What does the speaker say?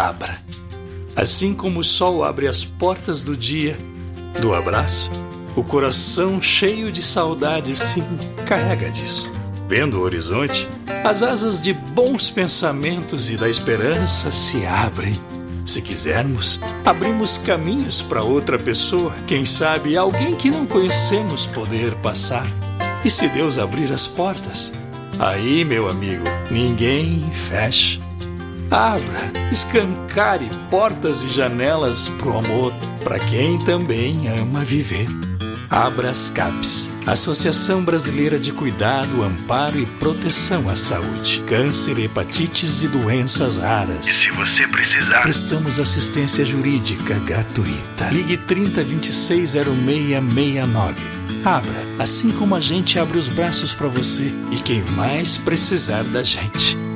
abra. Assim como o sol abre as portas do dia, do abraço, o coração cheio de saudade se encarrega disso. Vendo o horizonte, as asas de bons pensamentos e da esperança se abrem. Se quisermos, abrimos caminhos para outra pessoa, quem sabe alguém que não conhecemos poder passar. E se Deus abrir as portas, aí, meu amigo, ninguém fecha. Abra, escancare portas e janelas pro amor, para quem também ama viver. Abra as CAPs, Associação Brasileira de Cuidado, Amparo e Proteção à Saúde, Câncer, Hepatites e Doenças Raras. E se você precisar, prestamos assistência jurídica gratuita. Ligue 30 26 0669. Abra, assim como a gente abre os braços para você e quem mais precisar da gente.